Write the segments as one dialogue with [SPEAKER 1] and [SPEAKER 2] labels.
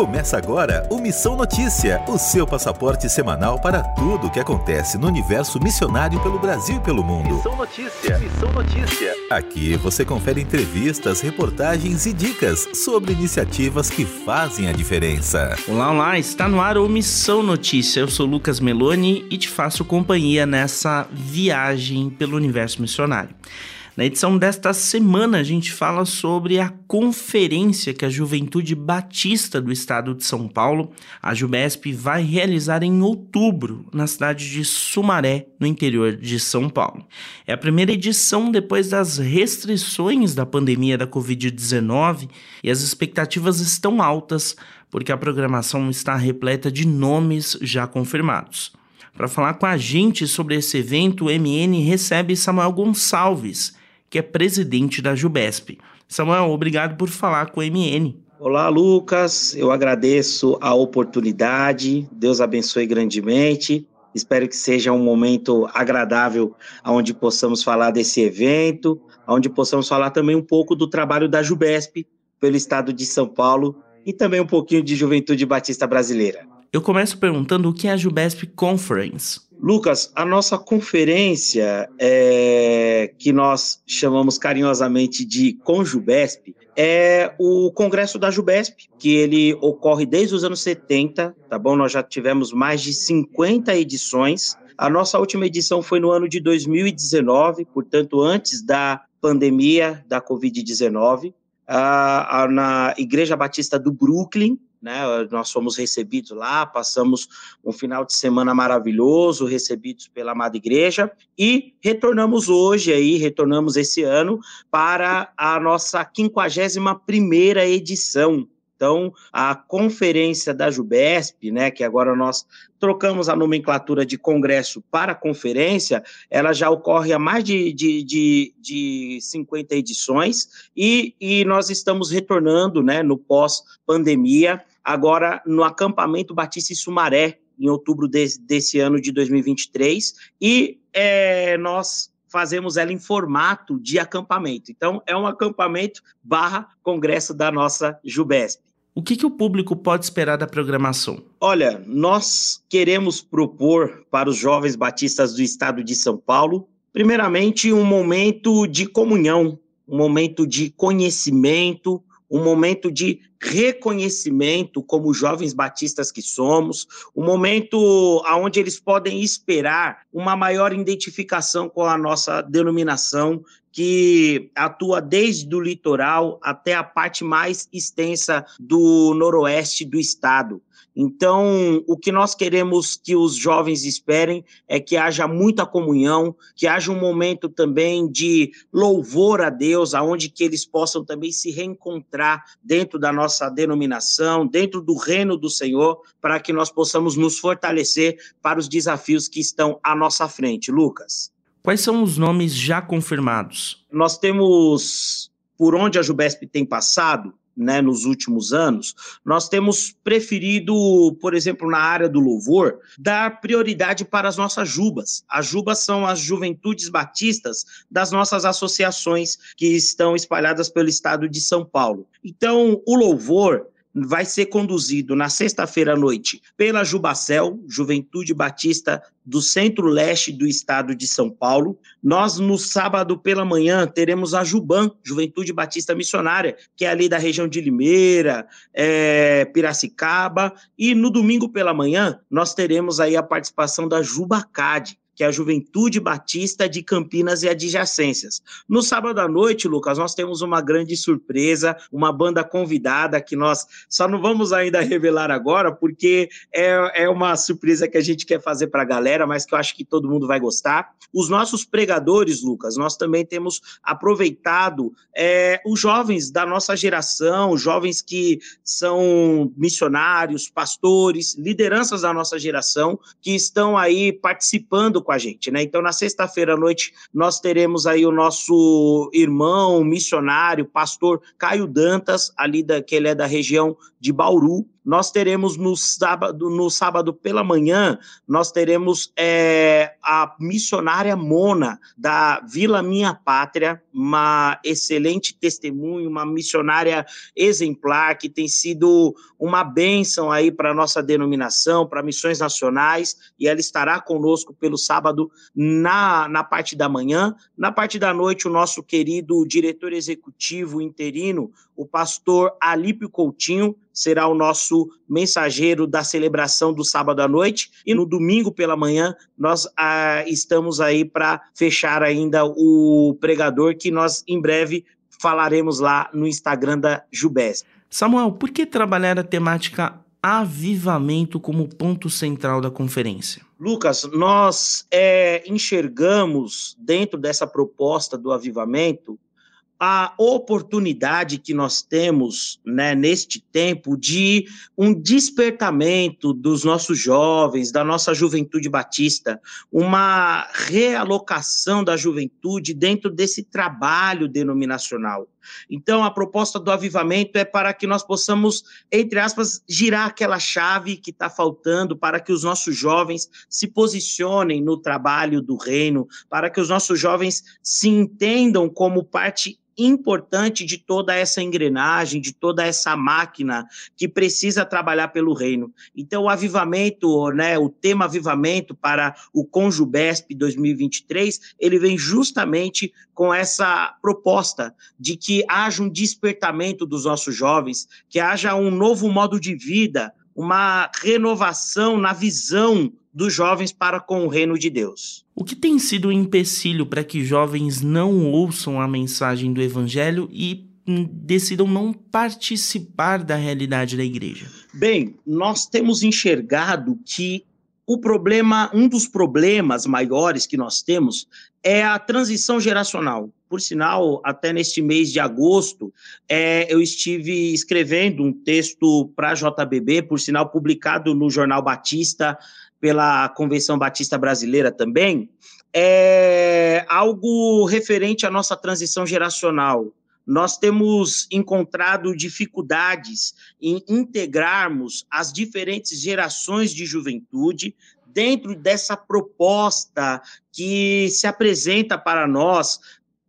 [SPEAKER 1] Começa agora o Missão Notícia, o seu passaporte semanal para tudo o que acontece no universo missionário pelo Brasil e pelo mundo.
[SPEAKER 2] Missão Notícia, Missão Notícia.
[SPEAKER 1] Aqui você confere entrevistas, reportagens e dicas sobre iniciativas que fazem a diferença.
[SPEAKER 3] Olá, olá, está no ar o Missão Notícia. Eu sou Lucas Meloni e te faço companhia nessa viagem pelo universo missionário. Na edição desta semana, a gente fala sobre a conferência que a Juventude Batista do Estado de São Paulo, a Jubesp, vai realizar em outubro, na cidade de Sumaré, no interior de São Paulo. É a primeira edição depois das restrições da pandemia da Covid-19 e as expectativas estão altas, porque a programação está repleta de nomes já confirmados. Para falar com a gente sobre esse evento, o MN recebe Samuel Gonçalves, que é presidente da Jubesp. Samuel, obrigado por falar com o MN.
[SPEAKER 4] Olá, Lucas. Eu agradeço a oportunidade. Deus abençoe grandemente. Espero que seja um momento agradável onde possamos falar desse evento, onde possamos falar também um pouco do trabalho da Jubesp pelo estado de São Paulo e também um pouquinho de Juventude Batista Brasileira.
[SPEAKER 3] Eu começo perguntando o que é a Jubesp Conference.
[SPEAKER 4] Lucas, a nossa conferência, é, que nós chamamos carinhosamente de Conjubesp, é o Congresso da Jubesp, que ele ocorre desde os anos 70, tá bom? Nós já tivemos mais de 50 edições. A nossa última edição foi no ano de 2019, portanto, antes da pandemia da Covid-19, na Igreja Batista do Brooklyn, né? Nós fomos recebidos lá, passamos um final de semana maravilhoso, recebidos pela amada igreja, e retornamos hoje aí, retornamos esse ano para a nossa 51 primeira edição então, a conferência da Jubesp, né, que agora nós trocamos a nomenclatura de congresso para conferência, ela já ocorre há mais de, de, de, de 50 edições e, e nós estamos retornando né, no pós-pandemia, agora no acampamento Batista e Sumaré, em outubro de, desse ano de 2023, e é, nós fazemos ela em formato de acampamento. Então, é um acampamento barra congresso da nossa Jubesp.
[SPEAKER 3] O que, que o público pode esperar da programação?
[SPEAKER 4] Olha, nós queremos propor para os jovens batistas do estado de São Paulo, primeiramente, um momento de comunhão, um momento de conhecimento, um momento de reconhecimento como jovens batistas que somos, um momento onde eles podem esperar uma maior identificação com a nossa denominação, que atua desde o litoral até a parte mais extensa do noroeste do estado. Então, o que nós queremos que os jovens esperem é que haja muita comunhão, que haja um momento também de louvor a Deus, aonde que eles possam também se reencontrar dentro da nossa denominação, dentro do reino do Senhor, para que nós possamos nos fortalecer para os desafios que estão à nossa frente. Lucas.
[SPEAKER 3] Quais são os nomes já confirmados?
[SPEAKER 4] Nós temos, por onde a Jubesp tem passado, né, nos últimos anos, nós temos preferido, por exemplo, na área do louvor, dar prioridade para as nossas jubas. As jubas são as juventudes batistas das nossas associações que estão espalhadas pelo estado de São Paulo. Então, o louvor vai ser conduzido na sexta-feira à noite pela Jubacel, Juventude Batista do Centro-Leste do Estado de São Paulo. Nós, no sábado pela manhã, teremos a Juban, Juventude Batista Missionária, que é ali da região de Limeira, é, Piracicaba. E no domingo pela manhã, nós teremos aí a participação da Jubacade, que é a Juventude Batista de Campinas e adjacências. No sábado à noite, Lucas, nós temos uma grande surpresa, uma banda convidada que nós só não vamos ainda revelar agora, porque é, é uma surpresa que a gente quer fazer para a galera, mas que eu acho que todo mundo vai gostar. Os nossos pregadores, Lucas, nós também temos aproveitado é, os jovens da nossa geração, jovens que são missionários, pastores, lideranças da nossa geração, que estão aí participando com a gente, né? Então, na sexta-feira à noite, nós teremos aí o nosso irmão missionário, pastor Caio Dantas, ali da, que ele é da região de Bauru, nós teremos no sábado, no sábado pela manhã, nós teremos é, a missionária Mona, da Vila Minha Pátria, uma excelente testemunho, uma missionária exemplar, que tem sido uma bênção aí para a nossa denominação, para missões nacionais, e ela estará conosco pelo sábado na, na parte da manhã. Na parte da noite, o nosso querido diretor executivo interino, o pastor Alípio Coutinho, será o nosso mensageiro da celebração do sábado à noite. E no domingo pela manhã, nós ah, estamos aí para fechar ainda o pregador, que nós em breve falaremos lá no Instagram da Jubes.
[SPEAKER 3] Samuel, por que trabalhar a temática avivamento como ponto central da conferência?
[SPEAKER 4] Lucas, nós é, enxergamos dentro dessa proposta do avivamento a oportunidade que nós temos né, neste tempo de um despertamento dos nossos jovens, da nossa juventude batista, uma realocação da juventude dentro desse trabalho denominacional. Então, a proposta do avivamento é para que nós possamos, entre aspas, girar aquela chave que está faltando para que os nossos jovens se posicionem no trabalho do reino, para que os nossos jovens se entendam como parte importante de toda essa engrenagem, de toda essa máquina que precisa trabalhar pelo reino. Então, o avivamento, né, o tema avivamento para o Conjubesp 2023, ele vem justamente com essa proposta de que haja um despertamento dos nossos jovens, que haja um novo modo de vida, uma renovação na visão dos jovens para com o reino de Deus.
[SPEAKER 3] O que tem sido um empecilho para que jovens não ouçam a mensagem do evangelho e decidam não participar da realidade da igreja?
[SPEAKER 4] Bem, nós temos enxergado que o problema, um dos problemas maiores que nós temos é a transição geracional. Por sinal, até neste mês de agosto, é, eu estive escrevendo um texto para a JBB, por sinal, publicado no Jornal Batista pela Convenção Batista Brasileira também, é algo referente à nossa transição geracional. Nós temos encontrado dificuldades em integrarmos as diferentes gerações de juventude dentro dessa proposta que se apresenta para nós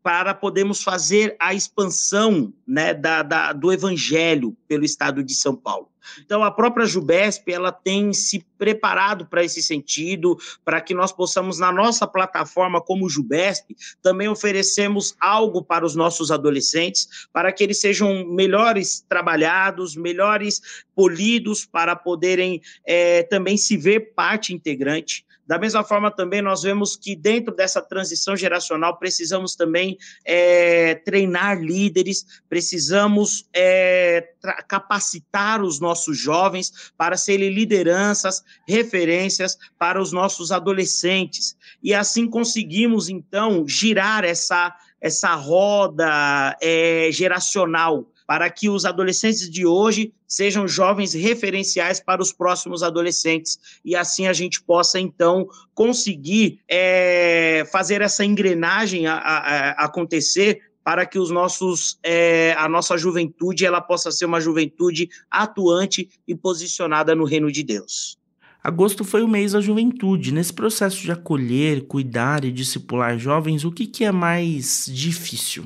[SPEAKER 4] para podermos fazer a expansão né, da, da, do evangelho pelo estado de São Paulo. Então, a própria Jubesp, ela tem se preparado para esse sentido, para que nós possamos, na nossa plataforma como Jubesp, também oferecemos algo para os nossos adolescentes, para que eles sejam melhores trabalhados, melhores polidos, para poderem é, também se ver parte integrante da mesma forma, também nós vemos que dentro dessa transição geracional precisamos também é, treinar líderes, precisamos é, capacitar os nossos jovens para serem lideranças, referências para os nossos adolescentes. E assim conseguimos, então, girar essa, essa roda é, geracional para que os adolescentes de hoje sejam jovens referenciais para os próximos adolescentes e assim a gente possa então conseguir é, fazer essa engrenagem a, a, a acontecer para que os nossos é, a nossa juventude ela possa ser uma juventude atuante e posicionada no reino de Deus.
[SPEAKER 3] Agosto foi o mês da juventude. Nesse processo de acolher, cuidar e discipular jovens, o que, que é mais difícil?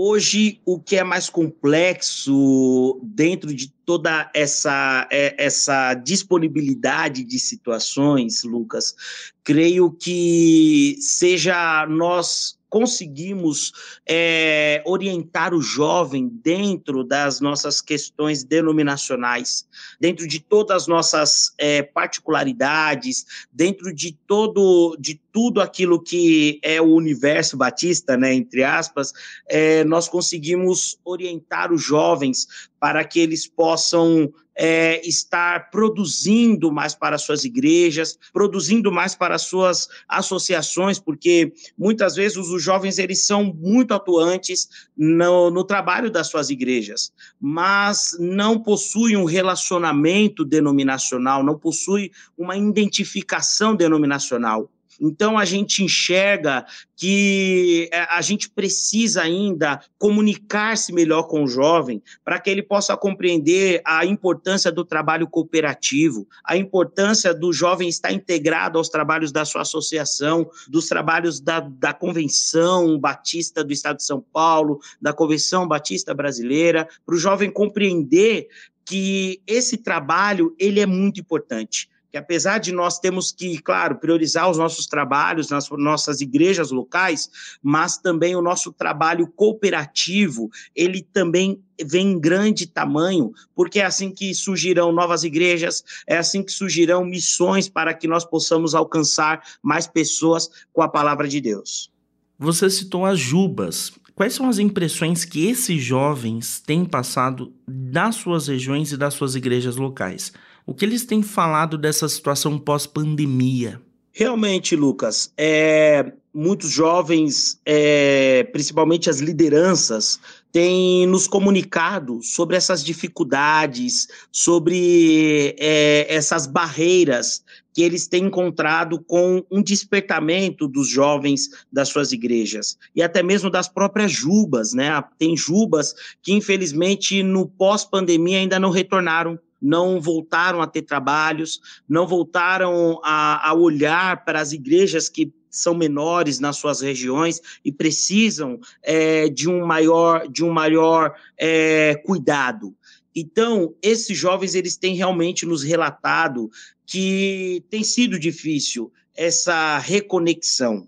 [SPEAKER 4] Hoje, o que é mais complexo dentro de toda essa, é, essa disponibilidade de situações, Lucas, creio que seja nós conseguimos é, orientar o jovem dentro das nossas questões denominacionais, dentro de todas as nossas é, particularidades, dentro de todo de tudo aquilo que é o universo batista, né, entre aspas, é, nós conseguimos orientar os jovens para que eles possam é, estar produzindo mais para suas igrejas, produzindo mais para suas associações, porque muitas vezes os jovens eles são muito atuantes no, no trabalho das suas igrejas, mas não possuem um relacionamento denominacional, não possuem uma identificação denominacional. Então a gente enxerga que é, a gente precisa ainda comunicar-se melhor com o jovem para que ele possa compreender a importância do trabalho cooperativo, a importância do jovem estar integrado aos trabalhos da sua associação, dos trabalhos da, da Convenção Batista do Estado de São Paulo, da Convenção Batista Brasileira, para o jovem compreender que esse trabalho ele é muito importante que apesar de nós termos que, claro, priorizar os nossos trabalhos nas nossas igrejas locais, mas também o nosso trabalho cooperativo, ele também vem em grande tamanho, porque é assim que surgirão novas igrejas, é assim que surgirão missões para que nós possamos alcançar mais pessoas com a palavra de Deus.
[SPEAKER 3] Você citou as Jubas. Quais são as impressões que esses jovens têm passado das suas regiões e das suas igrejas locais? O que eles têm falado dessa situação pós-pandemia?
[SPEAKER 4] Realmente, Lucas, é, muitos jovens, é, principalmente as lideranças, têm nos comunicado sobre essas dificuldades, sobre é, essas barreiras que eles têm encontrado com um despertamento dos jovens das suas igrejas e até mesmo das próprias jubas, né? Tem jubas que infelizmente no pós-pandemia ainda não retornaram não voltaram a ter trabalhos, não voltaram a, a olhar para as igrejas que são menores nas suas regiões e precisam é, de um maior, de um maior é, cuidado. Então, esses jovens eles têm realmente nos relatado que tem sido difícil essa reconexão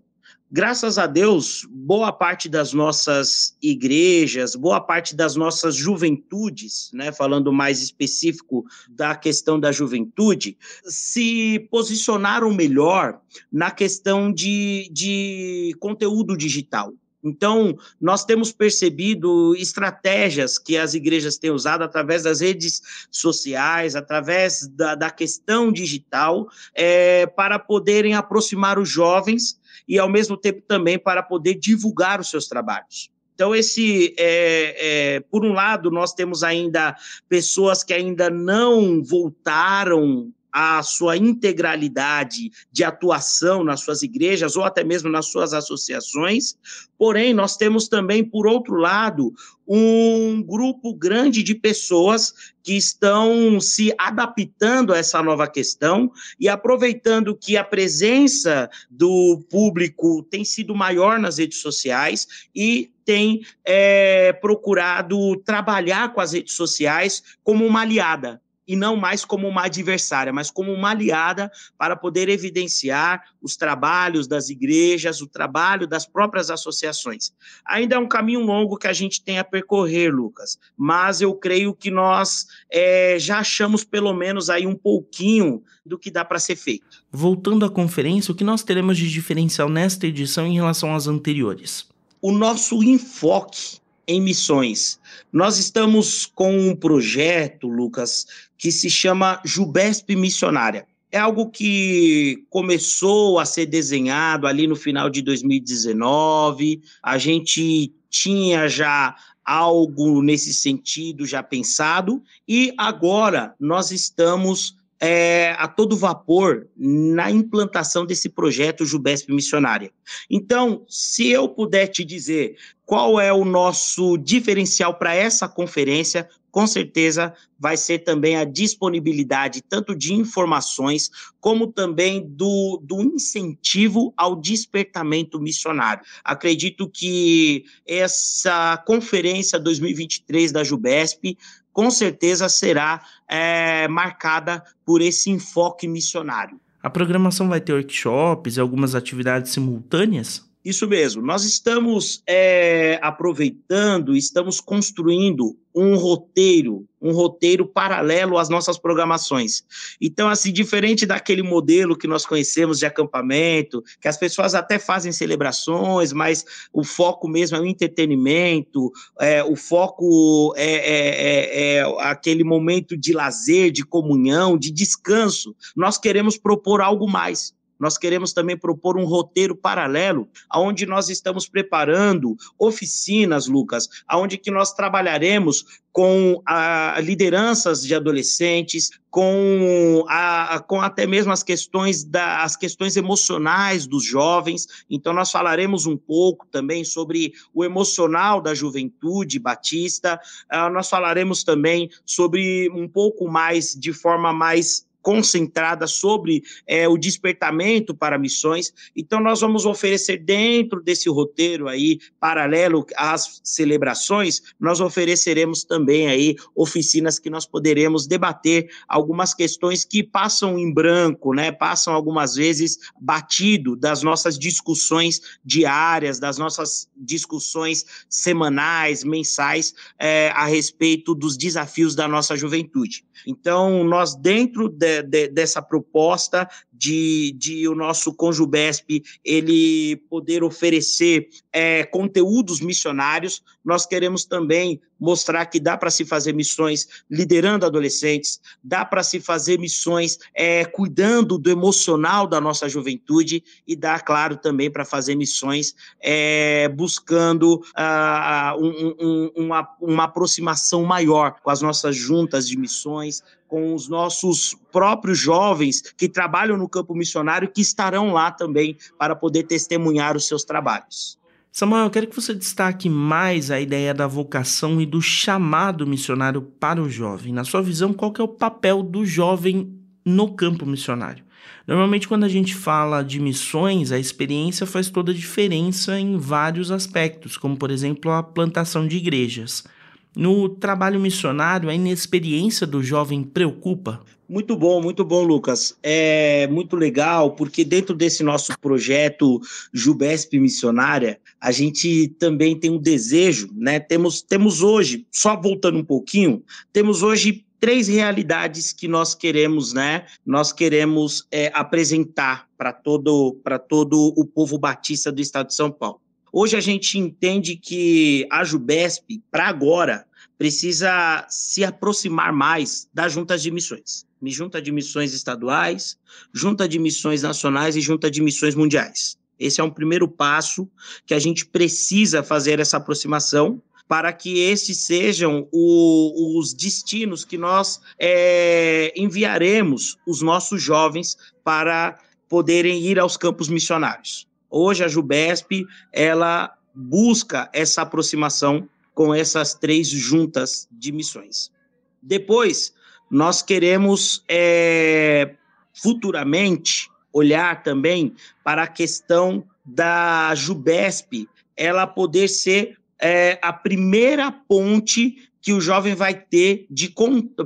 [SPEAKER 4] graças a Deus, boa parte das nossas igrejas, boa parte das nossas juventudes, né, falando mais específico da questão da juventude, se posicionaram melhor na questão de, de conteúdo digital. Então, nós temos percebido estratégias que as igrejas têm usado através das redes sociais, através da, da questão digital, é, para poderem aproximar os jovens e, ao mesmo tempo, também para poder divulgar os seus trabalhos. Então, esse, é, é, por um lado, nós temos ainda pessoas que ainda não voltaram a sua integralidade de atuação nas suas igrejas ou até mesmo nas suas associações. Porém, nós temos também, por outro lado, um grupo grande de pessoas que estão se adaptando a essa nova questão e aproveitando que a presença do público tem sido maior nas redes sociais e tem é, procurado trabalhar com as redes sociais como uma aliada e não mais como uma adversária, mas como uma aliada para poder evidenciar os trabalhos das igrejas, o trabalho das próprias associações. Ainda é um caminho longo que a gente tem a percorrer, Lucas, mas eu creio que nós é, já achamos pelo menos aí um pouquinho do que dá para ser feito.
[SPEAKER 3] Voltando à conferência, o que nós teremos de diferencial nesta edição em relação às anteriores?
[SPEAKER 4] O nosso enfoque em missões. Nós estamos com um projeto, Lucas, que se chama Jubesp Missionária. É algo que começou a ser desenhado ali no final de 2019. A gente tinha já algo nesse sentido já pensado e agora nós estamos é, a todo vapor na implantação desse projeto Jubesp Missionária. Então, se eu puder te dizer qual é o nosso diferencial para essa conferência, com certeza vai ser também a disponibilidade tanto de informações como também do, do incentivo ao despertamento missionário. Acredito que essa conferência 2023 da Jubesp com certeza será é, marcada por esse enfoque missionário.
[SPEAKER 3] A programação vai ter workshops e algumas atividades simultâneas?
[SPEAKER 4] Isso mesmo. Nós estamos é, aproveitando, estamos construindo um roteiro, um roteiro paralelo às nossas programações. Então, assim, diferente daquele modelo que nós conhecemos de acampamento, que as pessoas até fazem celebrações, mas o foco mesmo é o entretenimento, é, o foco é, é, é, é aquele momento de lazer, de comunhão, de descanso. Nós queremos propor algo mais nós queremos também propor um roteiro paralelo, onde nós estamos preparando oficinas, Lucas, onde que nós trabalharemos com a, lideranças de adolescentes, com, a, com até mesmo as questões, da, as questões emocionais dos jovens. Então, nós falaremos um pouco também sobre o emocional da juventude batista, uh, nós falaremos também sobre um pouco mais, de forma mais concentrada sobre é, o despertamento para missões. Então, nós vamos oferecer dentro desse roteiro aí, paralelo às celebrações, nós ofereceremos também aí oficinas que nós poderemos debater algumas questões que passam em branco, né? Passam algumas vezes batido das nossas discussões diárias, das nossas discussões semanais, mensais, é, a respeito dos desafios da nossa juventude. Então, nós, dentro de, de, dessa proposta de, de o nosso Conjubesp ele poder oferecer é, conteúdos missionários, nós queremos também mostrar que dá para se fazer missões liderando adolescentes, dá para se fazer missões é, cuidando do emocional da nossa juventude e dá, claro, também para fazer missões é, buscando uh, um, um, uma, uma aproximação maior com as nossas juntas de missões, com os nossos próprios jovens que trabalham no campo missionário, que estarão lá também para poder testemunhar os seus trabalhos.
[SPEAKER 3] Samuel, eu quero que você destaque mais a ideia da vocação e do chamado missionário para o jovem. Na sua visão, qual é o papel do jovem no campo missionário? Normalmente, quando a gente fala de missões, a experiência faz toda a diferença em vários aspectos, como, por exemplo, a plantação de igrejas. No trabalho missionário, a inexperiência do jovem preocupa?
[SPEAKER 4] Muito bom, muito bom, Lucas. É muito legal, porque dentro desse nosso projeto Jubesp Missionária, a gente também tem um desejo, né? Temos, temos hoje, só voltando um pouquinho, temos hoje três realidades que nós queremos, né? Nós queremos é, apresentar para todo, todo o povo batista do estado de São Paulo. Hoje a gente entende que a Jubesp, para agora, precisa se aproximar mais das juntas de missões. Junta de missões estaduais, junta de missões nacionais e junta de missões mundiais. Esse é um primeiro passo que a gente precisa fazer essa aproximação para que esses sejam o, os destinos que nós é, enviaremos os nossos jovens para poderem ir aos campos missionários. Hoje a Jubesp ela busca essa aproximação com essas três juntas de missões. Depois, nós queremos é, futuramente olhar também para a questão da Jubesp, ela poder ser é, a primeira ponte que o jovem vai ter de,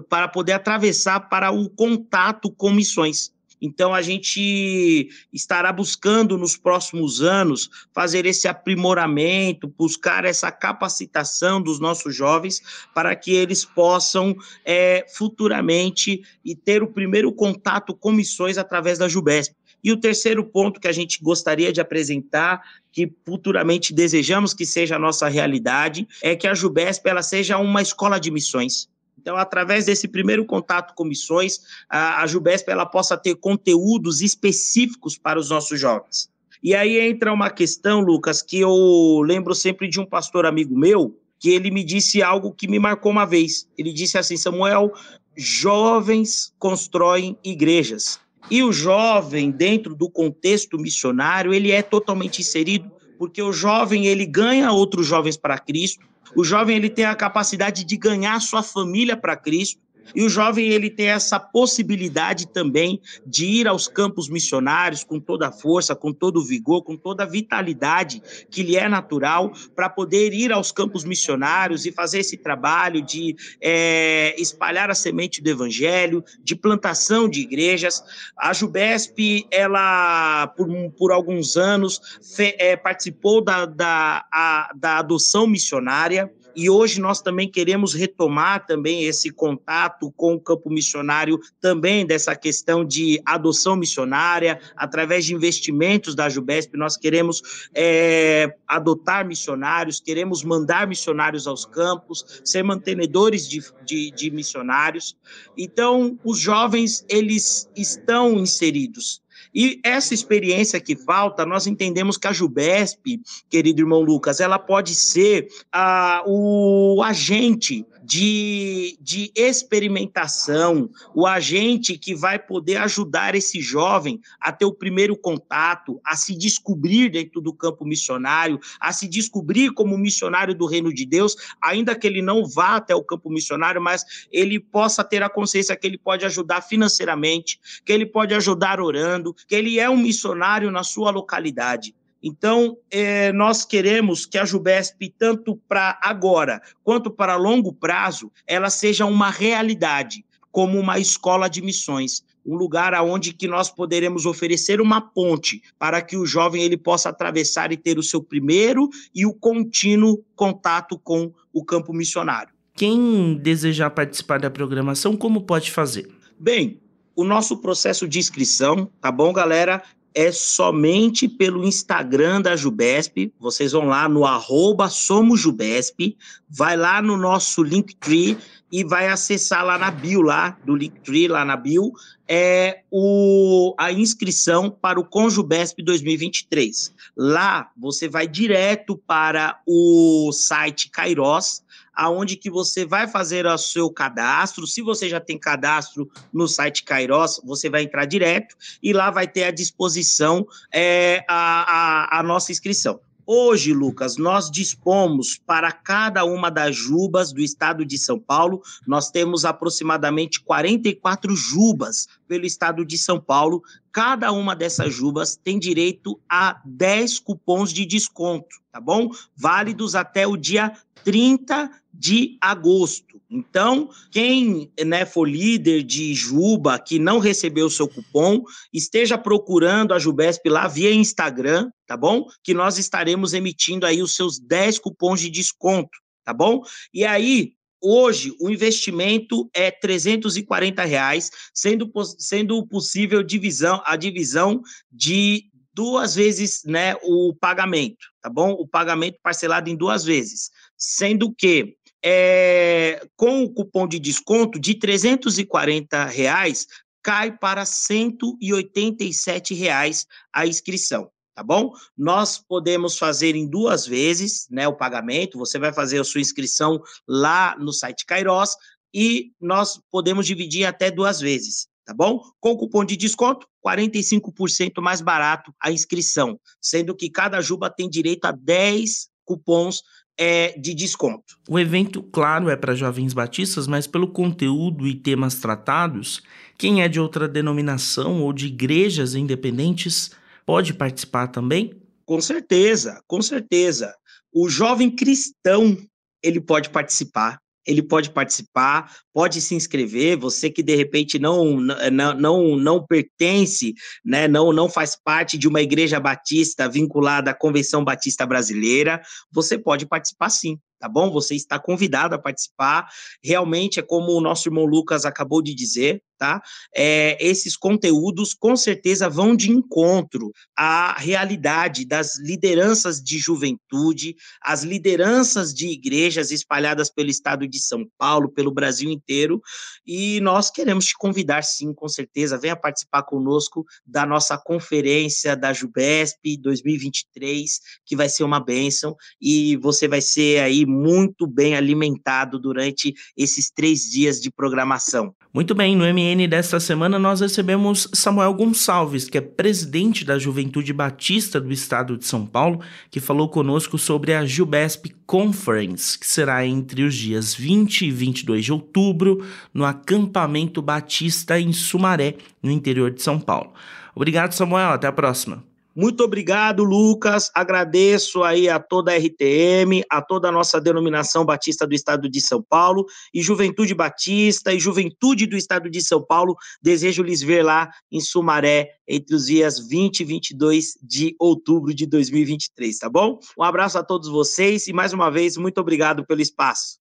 [SPEAKER 4] para poder atravessar para o contato com missões. Então, a gente estará buscando nos próximos anos fazer esse aprimoramento, buscar essa capacitação dos nossos jovens para que eles possam é, futuramente e ter o primeiro contato com missões através da Jubesp. E o terceiro ponto que a gente gostaria de apresentar, que futuramente desejamos que seja a nossa realidade, é que a Jubesp ela seja uma escola de missões. Então, através desse primeiro contato com missões, a, a Jubesp ela possa ter conteúdos específicos para os nossos jovens. E aí entra uma questão, Lucas, que eu lembro sempre de um pastor amigo meu, que ele me disse algo que me marcou uma vez. Ele disse assim: Samuel, jovens constroem igrejas. E o jovem, dentro do contexto missionário, ele é totalmente inserido, porque o jovem ele ganha outros jovens para Cristo, o jovem ele tem a capacidade de ganhar sua família para Cristo. E o jovem ele tem essa possibilidade também de ir aos campos missionários com toda a força, com todo o vigor, com toda a vitalidade que lhe é natural, para poder ir aos campos missionários e fazer esse trabalho de é, espalhar a semente do evangelho, de plantação de igrejas. A Jubesp, ela, por, por alguns anos, fe, é, participou da, da, a, da adoção missionária e hoje nós também queremos retomar também esse contato com o campo missionário, também dessa questão de adoção missionária, através de investimentos da Jubesp, nós queremos é, adotar missionários, queremos mandar missionários aos campos, ser mantenedores de, de, de missionários. Então, os jovens, eles estão inseridos E essa experiência que falta, nós entendemos que a Jubesp, querido irmão Lucas, ela pode ser a, o agente de, de experimentação, o agente que vai poder ajudar esse jovem a ter o primeiro contato, a se descobrir dentro do campo missionário, a se descobrir como missionário do reino de Deus, ainda que ele não vá até o campo missionário, mas ele possa ter a consciência que ele pode ajudar financeiramente, que ele pode ajudar orando, que ele é um missionário na sua localidade. Então, é, nós queremos que a Jubesp, tanto para agora quanto para longo prazo, ela seja uma realidade, como uma escola de missões, um lugar aonde que nós poderemos oferecer uma ponte para que o jovem ele possa atravessar e ter o seu primeiro e o contínuo contato com o campo missionário.
[SPEAKER 3] Quem desejar participar da programação, como pode fazer?
[SPEAKER 4] Bem, o nosso processo de inscrição, tá bom, galera? É somente pelo Instagram da Jubesp. Vocês vão lá no arroba SomosJubesp, vai lá no nosso Linktree e vai acessar lá na bio, lá do Linktree, lá na bio, é o, a inscrição para o Conjubesp 2023. Lá você vai direto para o site Kairos, aonde que você vai fazer o seu cadastro. Se você já tem cadastro no site Kairos, você vai entrar direto e lá vai ter à disposição é, a, a, a nossa inscrição. Hoje, Lucas, nós dispomos para cada uma das jubas do estado de São Paulo, nós temos aproximadamente 44 jubas pelo estado de São Paulo. Cada uma dessas jubas tem direito a 10 cupons de desconto, tá bom? Válidos até o dia 30 de agosto. Então, quem né, for líder de Juba que não recebeu o seu cupom, esteja procurando a Jubesp lá via Instagram, tá bom? Que nós estaremos emitindo aí os seus 10 cupons de desconto, tá bom? E aí, hoje o investimento é 340 reais, sendo, sendo possível divisão, a divisão de duas vezes né, o pagamento, tá bom? O pagamento parcelado em duas vezes, sendo que é, com o cupom de desconto de 340 reais cai para 187 reais a inscrição tá bom? Nós podemos fazer em duas vezes, né, o pagamento, você vai fazer a sua inscrição lá no site Kairos e nós podemos dividir até duas vezes, tá bom? Com cupom de desconto, 45% mais barato a inscrição, sendo que cada juba tem direito a 10 cupons é, de desconto.
[SPEAKER 3] O evento, claro, é para jovens batistas, mas pelo conteúdo e temas tratados, quem é de outra denominação ou de igrejas independentes pode participar também?
[SPEAKER 4] Com certeza, com certeza. O jovem cristão, ele pode participar ele pode participar, pode se inscrever. Você que de repente não não não, não pertence, né, não não faz parte de uma igreja batista vinculada à Convenção Batista Brasileira, você pode participar sim tá bom? Você está convidado a participar. Realmente é como o nosso irmão Lucas acabou de dizer, tá? É, esses conteúdos com certeza vão de encontro à realidade das lideranças de juventude, as lideranças de igrejas espalhadas pelo estado de São Paulo, pelo Brasil inteiro, e nós queremos te convidar sim, com certeza, venha participar conosco da nossa conferência da Jubesp 2023, que vai ser uma bênção, e você vai ser aí muito bem alimentado durante esses três dias de programação.
[SPEAKER 3] Muito bem, no MN desta semana nós recebemos Samuel Gonçalves, que é presidente da Juventude Batista do Estado de São Paulo, que falou conosco sobre a Jubesp Conference, que será entre os dias 20 e 22 de outubro, no acampamento Batista em Sumaré, no interior de São Paulo. Obrigado, Samuel. Até a próxima.
[SPEAKER 4] Muito obrigado, Lucas. Agradeço aí a toda a RTM, a toda a nossa denominação batista do Estado de São Paulo e Juventude Batista e Juventude do Estado de São Paulo. Desejo lhes ver lá em Sumaré entre os dias 20 e 22 de outubro de 2023, tá bom? Um abraço a todos vocês e mais uma vez muito obrigado pelo espaço.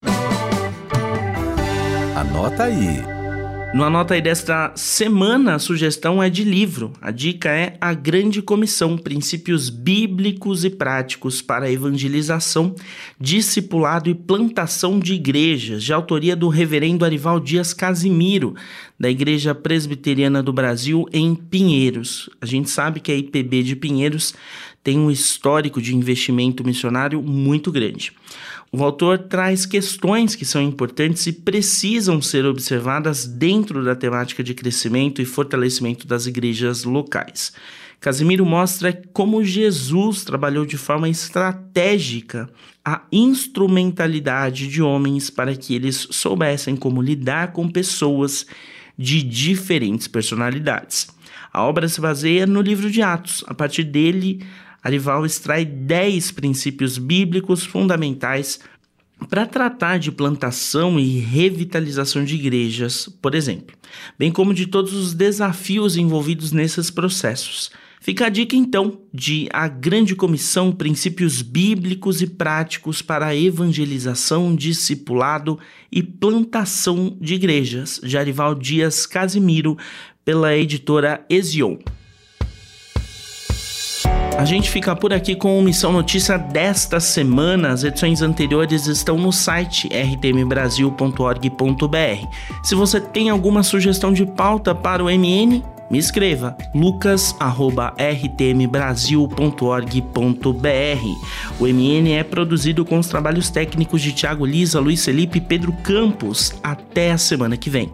[SPEAKER 1] Anota aí.
[SPEAKER 3] No anota aí desta semana, a sugestão é de livro. A dica é A Grande Comissão: Princípios Bíblicos e Práticos para Evangelização, Discipulado e Plantação de Igrejas, de autoria do Reverendo Arival Dias Casimiro, da Igreja Presbiteriana do Brasil, em Pinheiros. A gente sabe que a IPB de Pinheiros tem um histórico de investimento missionário muito grande. O autor traz questões que são importantes e precisam ser observadas dentro da temática de crescimento e fortalecimento das igrejas locais. Casimiro mostra como Jesus trabalhou de forma estratégica a instrumentalidade de homens para que eles soubessem como lidar com pessoas de diferentes personalidades. A obra se baseia no livro de Atos. A partir dele, Arival extrai 10 princípios bíblicos fundamentais para tratar de plantação e revitalização de igrejas, por exemplo, bem como de todos os desafios envolvidos nesses processos. Fica a dica então de A Grande Comissão Princípios Bíblicos e Práticos para a Evangelização, Discipulado e Plantação de Igrejas, de Arival Dias Casimiro, pela editora Ezion. A gente fica por aqui com o Missão Notícia desta semana. As edições anteriores estão no site rtmbrasil.org.br. Se você tem alguma sugestão de pauta para o MN, me escreva lucas@rtmbrasil.org.br. O MN é produzido com os trabalhos técnicos de Tiago Lisa, Luiz Felipe e Pedro Campos. Até a semana que vem.